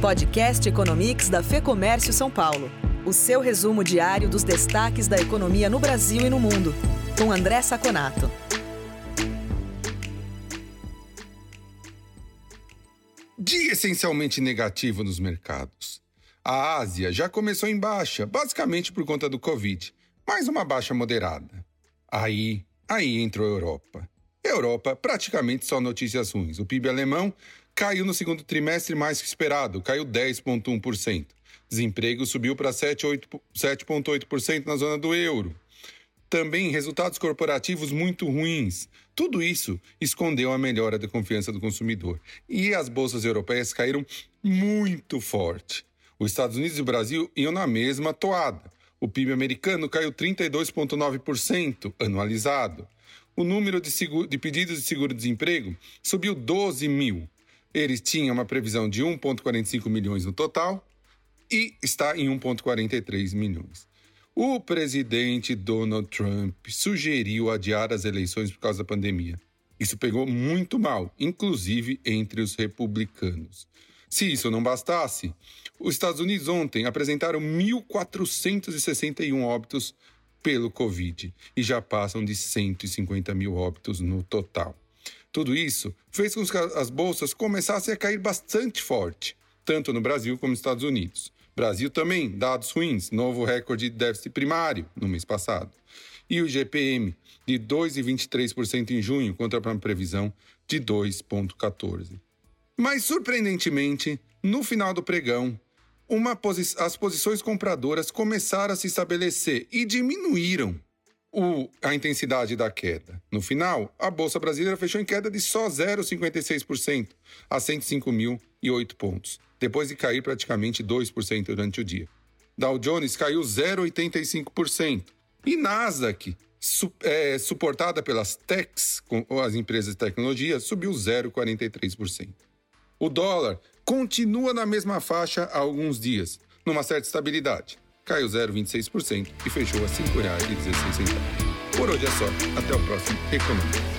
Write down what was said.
Podcast Economics da Fê Comércio São Paulo. O seu resumo diário dos destaques da economia no Brasil e no mundo. Com André Saconato. Dia essencialmente negativo nos mercados. A Ásia já começou em baixa, basicamente por conta do Covid, mas uma baixa moderada. Aí, aí entrou a Europa. Europa, praticamente só notícias ruins. O PIB alemão caiu no segundo trimestre mais que esperado, caiu 10,1%. Desemprego subiu para 7,8% na zona do euro. Também resultados corporativos muito ruins. Tudo isso escondeu a melhora da confiança do consumidor. E as bolsas europeias caíram muito forte. Os Estados Unidos e o Brasil iam na mesma toada. O PIB americano caiu 32,9% anualizado. O número de, seguro, de pedidos de seguro-desemprego subiu 12 mil. Eles tinham uma previsão de 1,45 milhões no total e está em 1,43 milhões. O presidente Donald Trump sugeriu adiar as eleições por causa da pandemia. Isso pegou muito mal, inclusive entre os republicanos. Se isso não bastasse, os Estados Unidos ontem apresentaram 1.461 óbitos pelo Covid e já passam de 150 mil óbitos no total. Tudo isso fez com que as bolsas começassem a cair bastante forte, tanto no Brasil como nos Estados Unidos. Brasil também, dados ruins, novo recorde de déficit primário no mês passado. E o GPM de 2,23% em junho contra a previsão de 2,14%. Mas, surpreendentemente, no final do pregão, posi as posições compradoras começaram a se estabelecer e diminuíram o, a intensidade da queda. No final, a Bolsa Brasileira fechou em queda de só 0,56%, a 105.008 pontos, depois de cair praticamente 2% durante o dia. Dow Jones caiu 0,85%. E Nasdaq, su é, suportada pelas techs, com as empresas de tecnologia, subiu 0,43%. O dólar continua na mesma faixa há alguns dias, numa certa estabilidade. Caiu 0,26% e fechou a R$ 5,16. Por hoje é só. Até o próximo Economia.